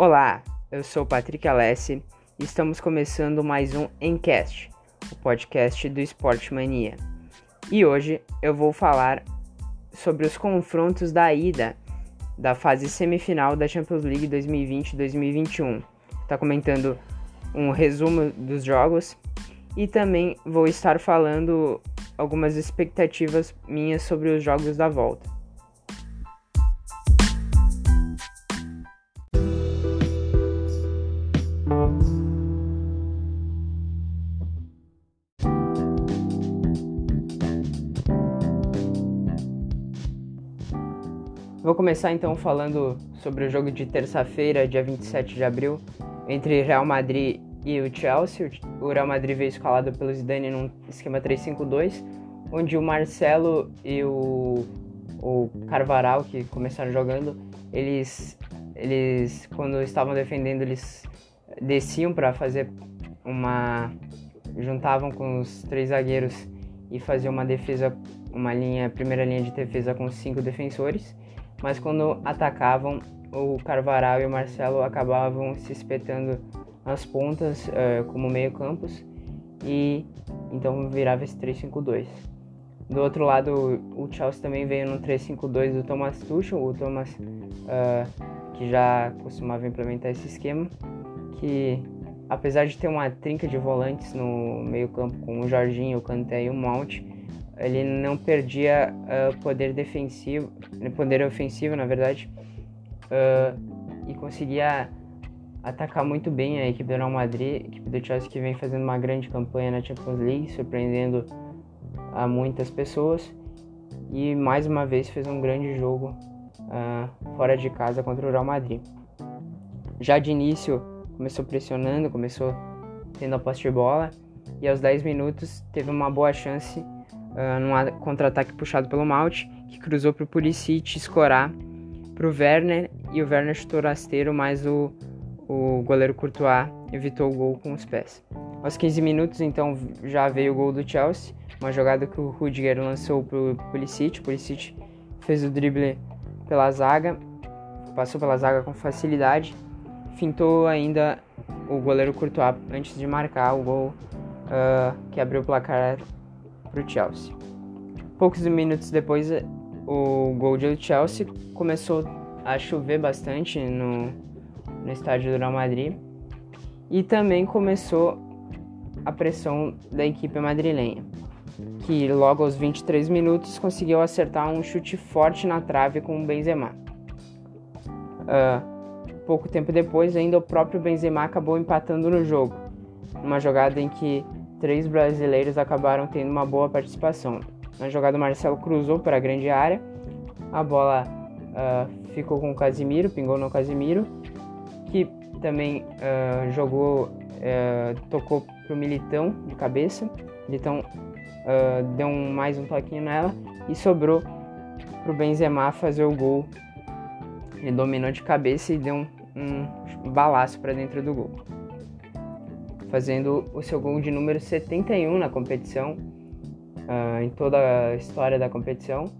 Olá, eu sou Patrick Alessi e estamos começando mais um Encast, o podcast do Esporte Mania. E hoje eu vou falar sobre os confrontos da ida da fase semifinal da Champions League 2020-2021. Tá comentando um resumo dos jogos e também vou estar falando algumas expectativas minhas sobre os jogos da volta. Vou começar então falando sobre o jogo de terça-feira, dia 27 de abril, entre Real Madrid e o Chelsea. O Real Madrid veio escalado pelo Zidane num esquema 3-5-2, onde o Marcelo e o, o Carvaral, que começaram jogando, eles, eles quando estavam defendendo, eles desciam para fazer uma juntavam com os três zagueiros e faziam uma defesa, uma linha, primeira linha de defesa com cinco defensores mas quando atacavam, o Carvaral e o Marcelo acabavam se espetando nas pontas uh, como meio campos e então virava esse 3-5-2. Do outro lado, o Chelsea também veio no 3-5-2 do Thomas Tuchel, o Thomas uh, que já costumava implementar esse esquema, que apesar de ter uma trinca de volantes no meio campo com o Jorginho, o Kanté e o Mount, ele não perdia uh, poder defensivo, poder ofensivo, na verdade, uh, e conseguia atacar muito bem a equipe do Real Madrid, a equipe do Chelsea que vem fazendo uma grande campanha na Champions League, surpreendendo a muitas pessoas. E mais uma vez fez um grande jogo uh, fora de casa contra o Real Madrid. Já de início começou pressionando, começou tendo a posse de bola. E aos 10 minutos teve uma boa chance uh, num contra-ataque puxado pelo Malte, que cruzou para o Pulisic escorar para o Werner e o Werner chutou rasteiro, mas o, o goleiro Courtois evitou o gol com os pés. Aos 15 minutos, então, já veio o gol do Chelsea, uma jogada que o Rudiger lançou para o Pulisic. O Pulisic fez o drible pela zaga, passou pela zaga com facilidade, fintou ainda o goleiro Courtois antes de marcar o gol uh, que abriu o placar para o Chelsea. Poucos minutos depois, o gol do Chelsea começou a chover bastante no, no estádio do Real Madrid e também começou a pressão da equipe madrilenha, que logo aos 23 minutos conseguiu acertar um chute forte na trave com o Benzema. Uh, pouco tempo depois, ainda o próprio Benzema acabou empatando no jogo, numa jogada em que três brasileiros acabaram tendo uma boa participação. Na jogada, o Marcelo cruzou para a grande área, a bola uh, ficou com o Casimiro, pingou no Casimiro, que também uh, jogou, uh, tocou para o Militão de cabeça. Militão deu um, mais um toquinho nela e sobrou para o Benzema fazer o gol. Ele dominou de cabeça e deu um, um balaço para dentro do gol fazendo o seu gol de número 71 na competição, uh, em toda a história da competição,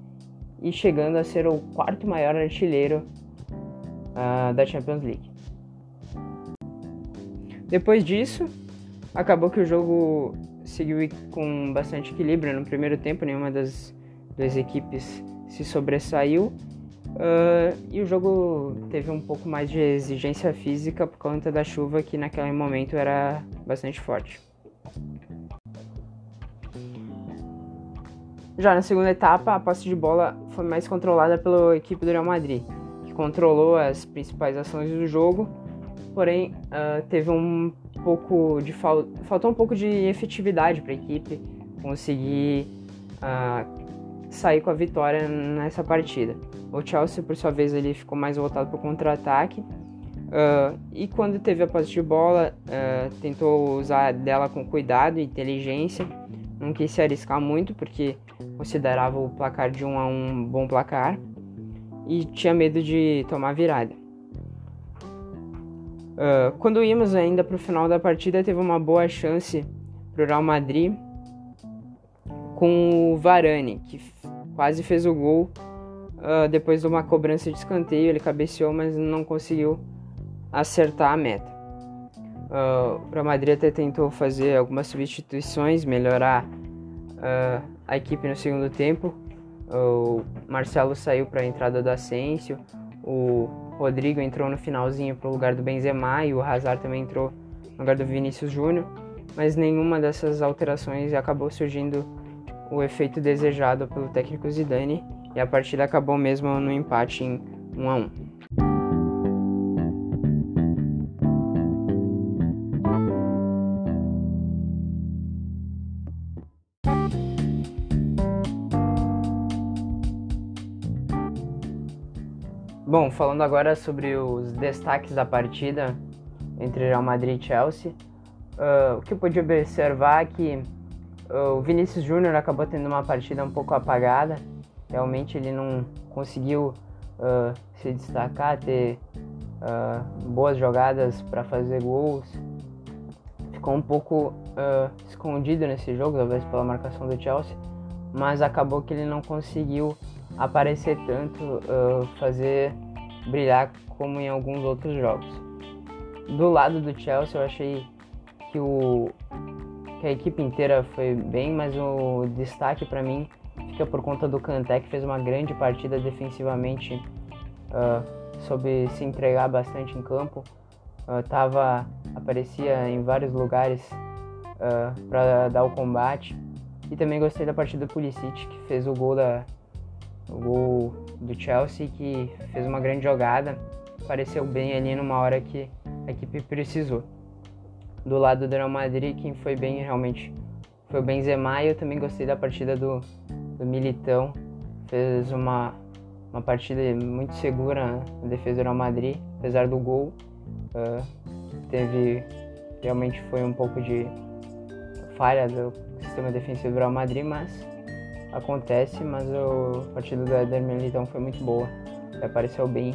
e chegando a ser o quarto maior artilheiro uh, da Champions League. Depois disso, acabou que o jogo seguiu com bastante equilíbrio no primeiro tempo, nenhuma das duas equipes se sobressaiu Uh, e o jogo teve um pouco mais de exigência física por conta da chuva que naquele momento era bastante forte. Já na segunda etapa, a posse de bola foi mais controlada pela equipe do Real Madrid, que controlou as principais ações do jogo, porém uh, teve um pouco de fal... faltou um pouco de efetividade para a equipe conseguir uh, sair com a vitória nessa partida. O Chelsea, por sua vez, ele ficou mais voltado para o contra-ataque. Uh, e quando teve a posse de bola, uh, tentou usar dela com cuidado e inteligência. Não quis se arriscar muito, porque considerava o placar de um a um bom placar. E tinha medo de tomar virada. Uh, quando íamos ainda para o final da partida, teve uma boa chance para o Real Madrid com o Varane, que quase fez o gol uh, depois de uma cobrança de escanteio. Ele cabeceou, mas não conseguiu acertar a meta. Uh, o Real Madrid até tentou fazer algumas substituições, melhorar uh, a equipe no segundo tempo. O Marcelo saiu para a entrada do Asensio, o Rodrigo entrou no finalzinho para o lugar do Benzema e o Hazard também entrou no lugar do Vinícius Júnior, mas nenhuma dessas alterações acabou surgindo o efeito desejado pelo técnico Zidane e a partida acabou mesmo no empate em 1 a 1. Bom, falando agora sobre os destaques da partida entre Real Madrid e Chelsea, uh, o que eu pude observar é que o Vinícius Júnior acabou tendo uma partida um pouco apagada. Realmente ele não conseguiu uh, se destacar, ter boas jogadas para fazer gols. Ficou um pouco escondido nesse jogo, talvez pela marcação do Chelsea, mas acabou que ele não conseguiu aparecer tanto, uh, fazer brilhar como em alguns outros jogos. Do lado do Chelsea, eu achei que, o, que a equipe inteira foi bem, mas o destaque para mim fica por conta do Kanté, que fez uma grande partida defensivamente, uh, soube se entregar bastante em campo. Uh, tava, aparecia em vários lugares uh, para dar o combate. E também gostei da partida do Pulisic, que fez o gol da, o gol do Chelsea que fez uma grande jogada, apareceu bem ali numa hora que a equipe precisou. Do lado do Real Madrid, quem foi bem realmente foi o Benzema e eu também gostei da partida do, do Militão. Fez uma, uma partida muito segura na defesa do Real Madrid, apesar do gol. Uh, teve realmente foi um pouco de falha do sistema defensivo do Real Madrid, mas acontece, mas o, a partida do Éder Militão foi muito boa. Ele apareceu bem.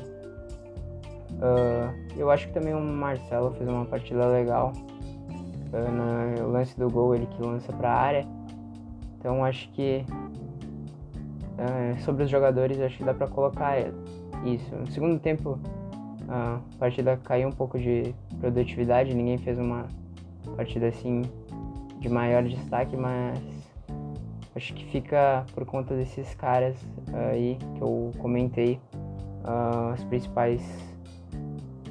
Uh, eu acho que também o Marcelo fez uma partida legal. No lance do gol, ele que lança para a área. Então acho que uh, sobre os jogadores, acho que dá para colocar isso. No segundo tempo, a partida caiu um pouco de produtividade. Ninguém fez uma partida assim de maior destaque, mas Acho que fica por conta desses caras aí que eu comentei uh, principais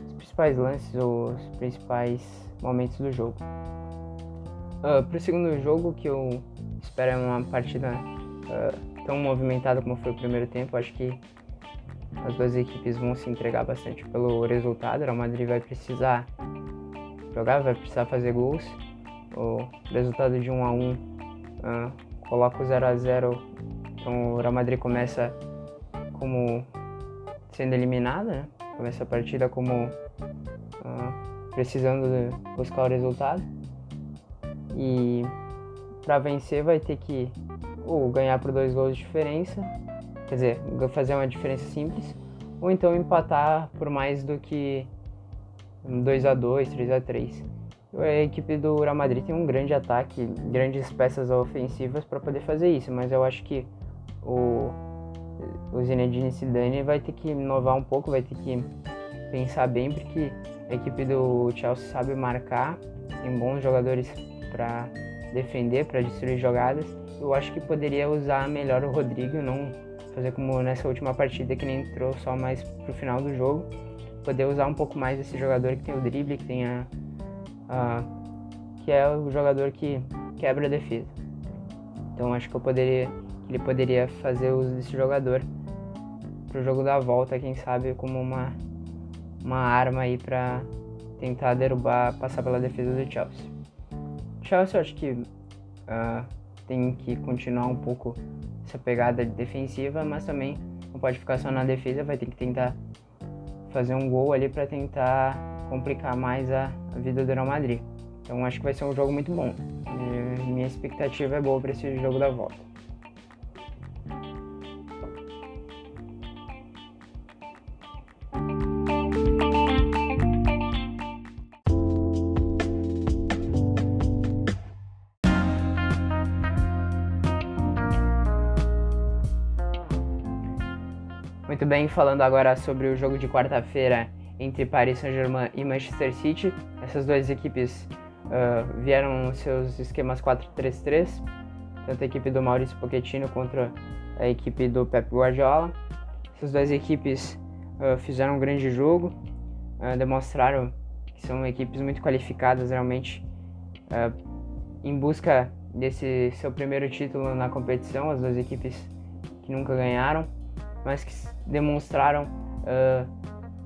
os principais lances ou os principais momentos do jogo. Uh, ah, para o segundo jogo que eu espero é uma partida uh, tão movimentada como foi o primeiro tempo, acho que as duas equipes vão se entregar bastante pelo resultado. O Real Madrid vai precisar jogar, vai precisar fazer gols. O resultado de 1 a 1 uh, coloca o 0 a 0 então o Real Madrid começa como sendo eliminado, né? Começa a partida como uh, precisando buscar o resultado. E para vencer vai ter que ou ganhar por dois gols de diferença, quer dizer, fazer uma diferença simples, ou então empatar por mais do que 2 a 2 3 a 3 a equipe do Real Madrid tem um grande ataque, grandes peças ofensivas para poder fazer isso, mas eu acho que o, o Zinedine Zidane vai ter que inovar um pouco, vai ter que pensar bem, porque a equipe do Chelsea sabe marcar, tem bons jogadores para defender, para destruir jogadas. Eu acho que poderia usar melhor o Rodrigo, não fazer como nessa última partida que ele entrou só mais pro final do jogo, poder usar um pouco mais esse jogador que tem o drible, que tem a ah, que é o jogador que quebra a defesa. Então acho que eu poderia, ele poderia fazer uso desse jogador para o jogo da volta, quem sabe como uma uma arma aí para tentar derrubar, passar pela defesa do Chelsea. Chelsea eu acho que uh, tem que continuar um pouco essa pegada defensiva, mas também não pode ficar só na defesa, vai ter que tentar fazer um gol ali para tentar complicar mais a, a, vida do Real Madrid. Então acho que vai ser um jogo muito bom. E minha expectativa é boa para esse jogo da volta. Muito bem, falando agora sobre o jogo de quarta-feira entre Paris Saint-Germain e Manchester City. Essas duas equipes uh, vieram seus esquemas 4-3-3, tanto a equipe do Maurício Pochettino contra a equipe do Pep Guardiola. Essas duas equipes uh, fizeram um grande jogo, uh, demonstraram que são equipes muito qualificadas realmente em busca desse seu primeiro título na competição, as duas equipes que nunca ganharam, mas que demonstraram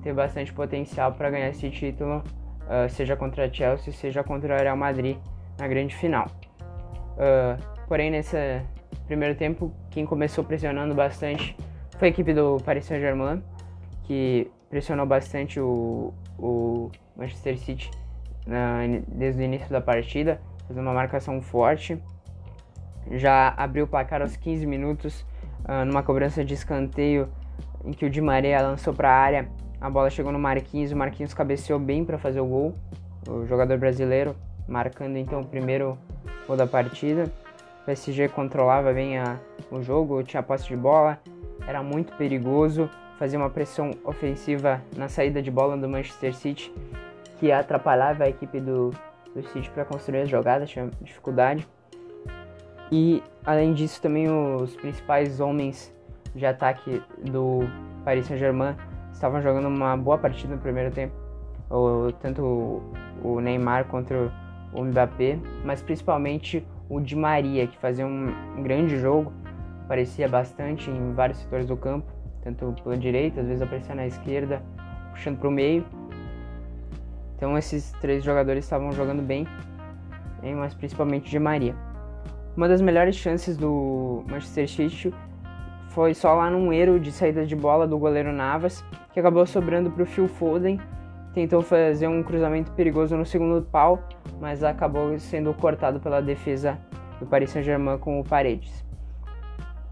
ter bastante potencial para ganhar esse título, uh, seja contra a Chelsea, seja contra o Real Madrid na grande final. Uh, porém, nesse primeiro tempo, quem começou pressionando bastante foi a equipe do Paris Saint-Germain, que pressionou bastante o, o Manchester City na, desde o início da partida, fazendo uma marcação forte. Já abriu o placar aos 15 minutos, uh, numa cobrança de escanteio em que o Di Maria lançou para a área a bola chegou no Marquinhos, o Marquinhos cabeceou bem para fazer o gol. O jogador brasileiro marcando então o primeiro gol da partida. O PSG controlava bem a, o jogo, tinha posse de bola, era muito perigoso, fazia uma pressão ofensiva na saída de bola do Manchester City, que atrapalhava a equipe do, do City para construir as jogadas, tinha dificuldade. E além disso, também os principais homens de ataque do Paris Saint-Germain estavam jogando uma boa partida no primeiro tempo, o, tanto o Neymar contra o Mbappé, mas principalmente o Di Maria, que fazia um, grande jogo, aparecia bastante em vários setores do campo, tanto pela direita, às vezes aparecia na esquerda, puxando para o meio. Então esses três jogadores estavam jogando bem, mas principalmente Di Maria. Uma das melhores chances do Manchester City foi só lá num erro de saída de bola do goleiro Navas, que acabou sobrando para o Phil Foden. Tentou fazer um cruzamento perigoso no segundo pau, mas acabou sendo cortado pela defesa do Paris Saint-Germain com o Paredes.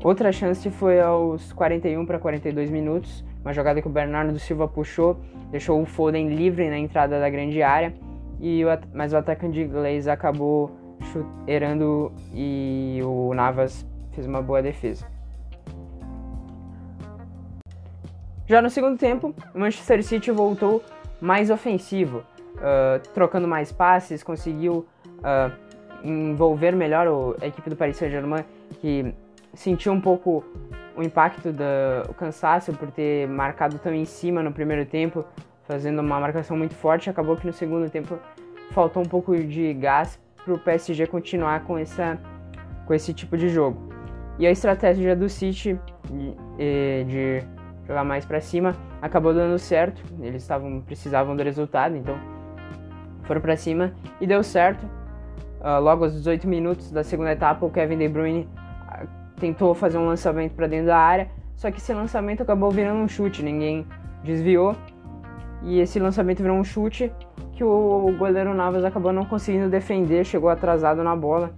Outra chance foi aos 41 para 42 minutos, uma jogada que o Bernardo Silva puxou, deixou o Foden livre na entrada da grande área, e o, mas o atacante inglês acabou errando e o Navas fez uma boa defesa. Já no segundo tempo, o Manchester City voltou mais ofensivo, uh, trocando mais passes, conseguiu uh, envolver melhor o, a equipe do Paris Saint-Germain, que sentiu um pouco o impacto do cansaço por ter marcado tão em cima no primeiro tempo, fazendo uma marcação muito forte. Acabou que no segundo tempo faltou um pouco de gás para o PSG continuar com, essa, com esse tipo de jogo. E a estratégia do City de, de jogar mais para cima, acabou dando certo. Eles estavam precisavam do resultado, então foram para cima e deu certo. Uh, logo aos 18 minutos da segunda etapa, o Kevin De Bruyne uh, tentou fazer um lançamento para dentro da área, só que esse lançamento acabou virando um chute, ninguém desviou. E esse lançamento virou um chute que o goleiro Navas acabou não conseguindo defender, chegou atrasado na bola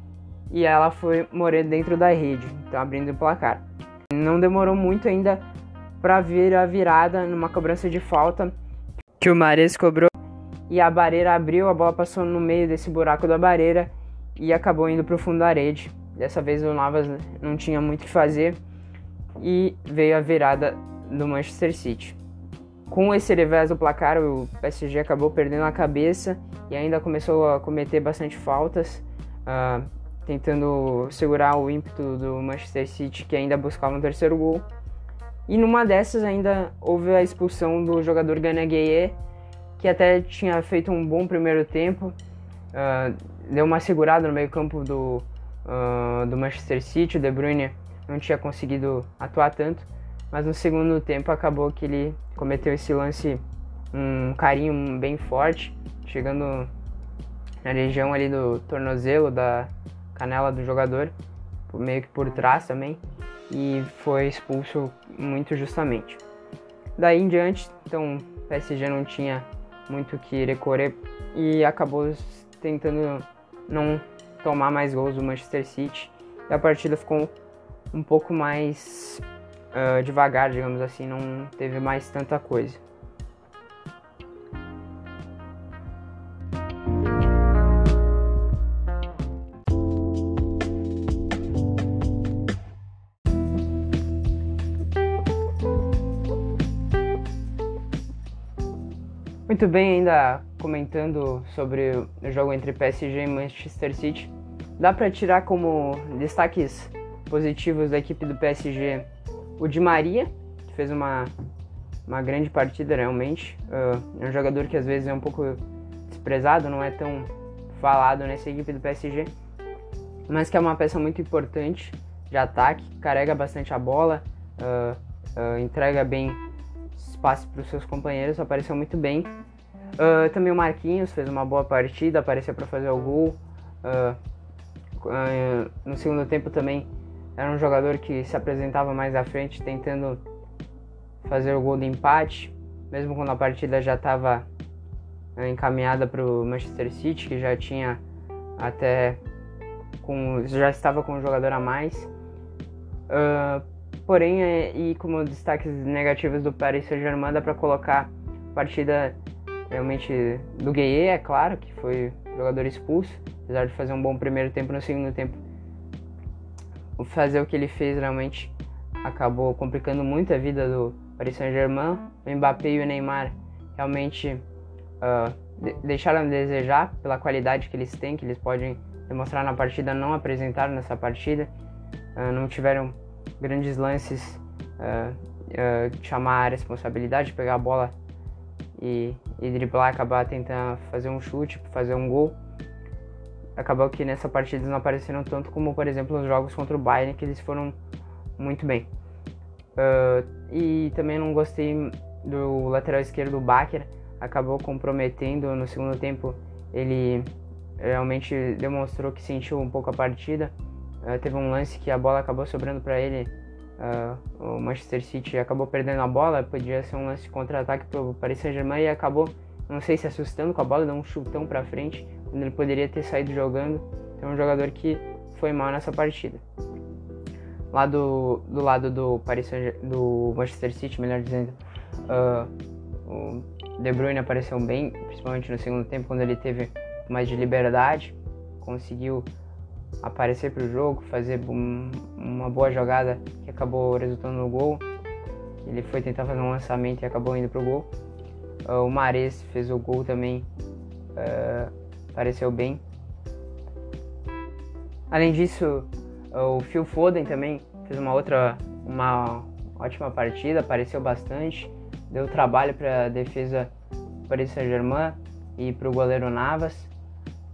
e ela foi morrer dentro da rede, então abrindo o placar. Não demorou muito ainda para vir a virada numa cobrança de falta que o Mares cobrou e a barreira abriu, a bola passou no meio desse buraco da barreira e acabou indo para o fundo da rede. Dessa vez o Navas não tinha muito o que fazer e veio a virada do Manchester City. Com esse revés do placar, o PSG acabou perdendo a cabeça e ainda começou a cometer bastante faltas, uh, tentando segurar o ímpeto do Manchester City, que ainda buscava um terceiro gol. E numa dessas ainda houve a expulsão do jogador Gana Gueye, que até tinha feito um bom primeiro tempo, uh, deu uma segurada no meio campo do, uh, do Manchester City, o De Bruyne não tinha conseguido atuar tanto, mas no segundo tempo acabou que ele cometeu esse lance, um carinho bem forte, chegando na região ali do tornozelo, da canela do jogador, meio que por trás também, e foi expulso muito justamente. Daí em diante, então o PSG não tinha muito o que recorrer e acabou tentando não tomar mais gols do Manchester City e a partida ficou um pouco mais uh, devagar, digamos assim, não teve mais tanta coisa. Muito bem, ainda comentando sobre o jogo entre PSG e Manchester City, dá para tirar como destaques positivos da equipe do PSG o Di Maria, que fez uma, uma grande partida realmente. Uh, é um jogador que às vezes é um pouco desprezado, não é tão falado nessa equipe do PSG, mas que é uma peça muito importante de ataque, carrega bastante a bola, uh, uh, entrega bem espaço para os seus companheiros, apareceu muito bem. Uh, também o Marquinhos fez uma boa partida, apareceu para fazer o gol. no segundo tempo também era um jogador que se apresentava mais à frente, tentando fazer o gol de empate, mesmo quando a partida já estava encaminhada para o Manchester City, que já tinha até com já estava com um jogador a mais. Uh, porém, é, e como destaques negativos do Paris Saint-Germain, dá para colocar partida realmente do Gueye, é claro, que foi jogador expulso, apesar de fazer um bom primeiro tempo no segundo tempo. Fazer o que ele fez realmente acabou complicando muito a vida do Paris Saint-Germain. O Mbappé e o Neymar realmente uh, de deixaram de desejar pela qualidade que eles têm, que eles podem demonstrar na partida, não apresentaram nessa partida, uh, não tiveram grandes lances uh, uh, chamar a responsabilidade, pegar a bola e, e driblar, acabar tentando fazer um chute, fazer um gol. Acabou que nessa partida eles não apareceram tanto como, por exemplo, os jogos contra o Bayern, que eles foram muito bem. e também não gostei do lateral esquerdo, do Baker, acabou comprometendo no segundo tempo. Ele realmente demonstrou que sentiu um pouco a partida. Uh, teve um lance que a bola acabou sobrando para ele. Uh, o Manchester City acabou perdendo a bola, podia ser um lance de contra-ataque para o Paris Saint-Germain e acabou, não sei se assustando com a bola, deu um chutão para frente, ele poderia ter saído jogando. Então, é um jogador que foi mal nessa partida. Lá do, do lado do Paris do Manchester City, melhor dizendo, uh, o De Bruyne apareceu bem, principalmente no segundo tempo, quando ele teve mais de liberdade, conseguiu aparecer para o jogo, fazer um, uma boa jogada que acabou resultando no gol. Ele foi tentar fazer um lançamento e acabou indo para o gol. Uh, o Mares fez o gol também, uh, apareceu bem. Além disso, o Phil Foden também fez uma outra, uma ótima partida, apareceu bastante, deu trabalho para a defesa do Paris Saint-Germain e para o goleiro Navas.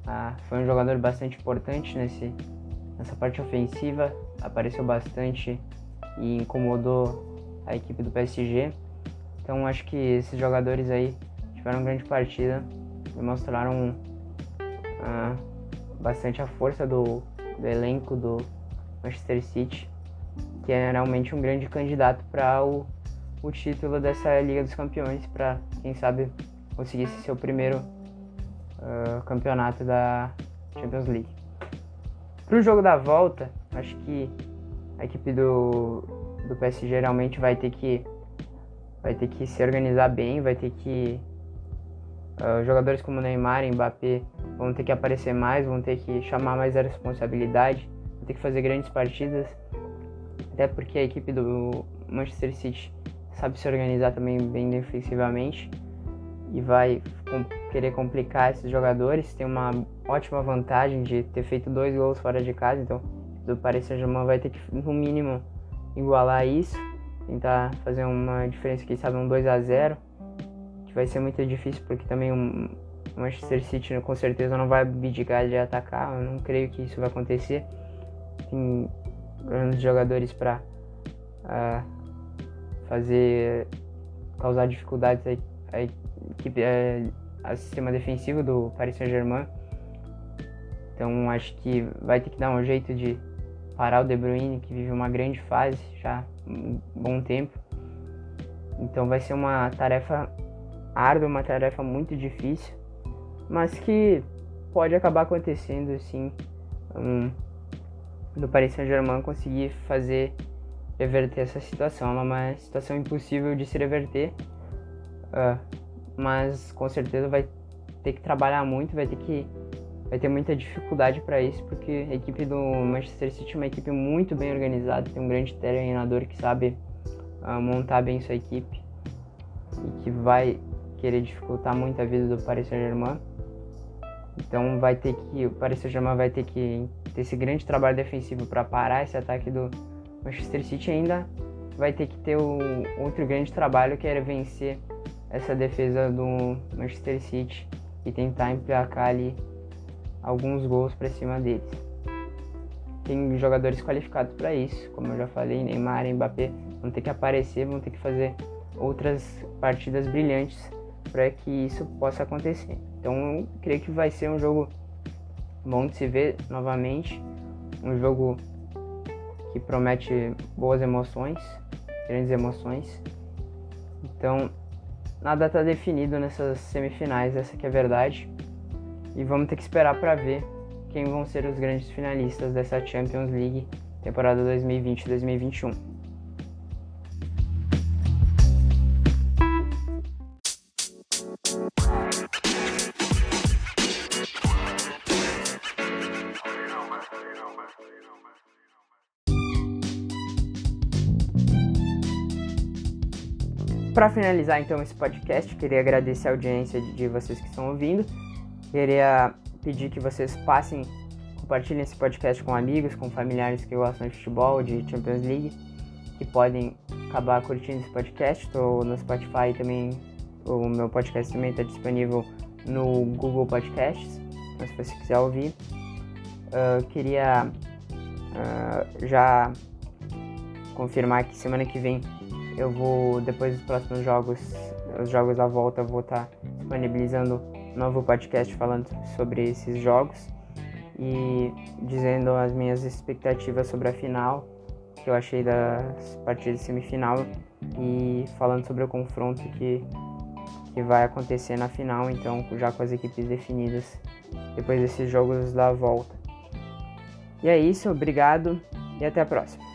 Ah, foi um jogador bastante importante nesse, nessa parte ofensiva, apareceu bastante e incomodou a equipe do PSG. Então acho que esses jogadores aí tiveram uma grande partida mostraram ah, bastante a força do, do elenco do Manchester City, que é realmente um grande candidato para o, o título dessa Liga dos Campeões, para quem sabe conseguir ser seu primeiro uh, campeonato da Champions League. Para o jogo da volta, acho que a equipe do, do PSG geralmente vai ter que vai ter que se organizar bem, vai ter que uh, jogadores como Neymar Mbappé vão ter que aparecer mais, vão ter que chamar mais a responsabilidade, vão ter que fazer grandes partidas, até porque a equipe do Manchester City sabe se organizar também bem defensivamente e vai querer complicar esses jogadores. Tem uma ótima vantagem de ter feito dois gols fora de casa, então o Paris Saint-Germain vai ter que, no mínimo, igualar isso, tentar fazer uma diferença, quem sabe, um 2 a 0 que vai ser muito difícil porque também o Manchester City com certeza não vai abdicar de atacar, eu não creio que isso vai acontecer. Tem grandes jogadores para uh, ah, fazer causar dificuldades a equipe, é, a sistema defensivo do Paris Saint-Germain. Então acho que vai ter que dar um jeito de parar o De Bruyne, que vive uma grande fase já um bom tempo. Então vai ser uma tarefa árdua, uma tarefa muito difícil, mas que pode acabar acontecendo sim um, do Paris Saint-Germain conseguir fazer reverter essa situação. É uma situação impossível de se reverter, Uh, mas com certeza vai ter que trabalhar muito, vai ter que vai ter muita dificuldade para isso, porque a equipe do Manchester City é uma equipe muito bem organizada, tem um grande treinador que sabe uh, montar bem sua equipe e que vai querer dificultar muito a vida do Paris Saint-Germain. Então vai ter que o Paris Saint-Germain vai ter que ter esse grande trabalho defensivo para parar esse ataque do Manchester City ainda vai ter que ter o outro grande trabalho que era vencer essa defesa do Manchester City e tentar emplacar ali alguns gols para cima deles. Tem jogadores qualificados para isso, como eu já falei, Neymar Mbappé vão ter que aparecer, vão ter que fazer outras partidas brilhantes para que isso possa acontecer. Então creio que vai ser um jogo bom de se ver novamente, um jogo que promete boas emoções, grandes emoções. Então nada está definido nessas semifinais, essa que é a verdade. E vamos ter que esperar para ver quem vão ser os grandes finalistas dessa Champions League temporada 2020-2021. Para finalizar então esse podcast, queria agradecer a audiência de vocês que estão ouvindo. Queria pedir que vocês passem, compartilhem esse podcast com amigos, com familiares que gostam de futebol, de Champions League, que podem acabar curtindo esse podcast. Estou no Spotify também, o meu podcast também está disponível no Google Podcasts, mas se você quiser ouvir. Uh, queria uh, já confirmar que semana que vem eu vou, depois dos próximos jogos, os jogos da volta, eu vou estar disponibilizando um novo podcast falando sobre esses jogos e dizendo as minhas expectativas sobre a final, que eu achei das partidas de semifinal e falando sobre o confronto que, que vai acontecer na final, então já com as equipes definidas depois desses jogos da volta. E é isso, obrigado e até a próxima.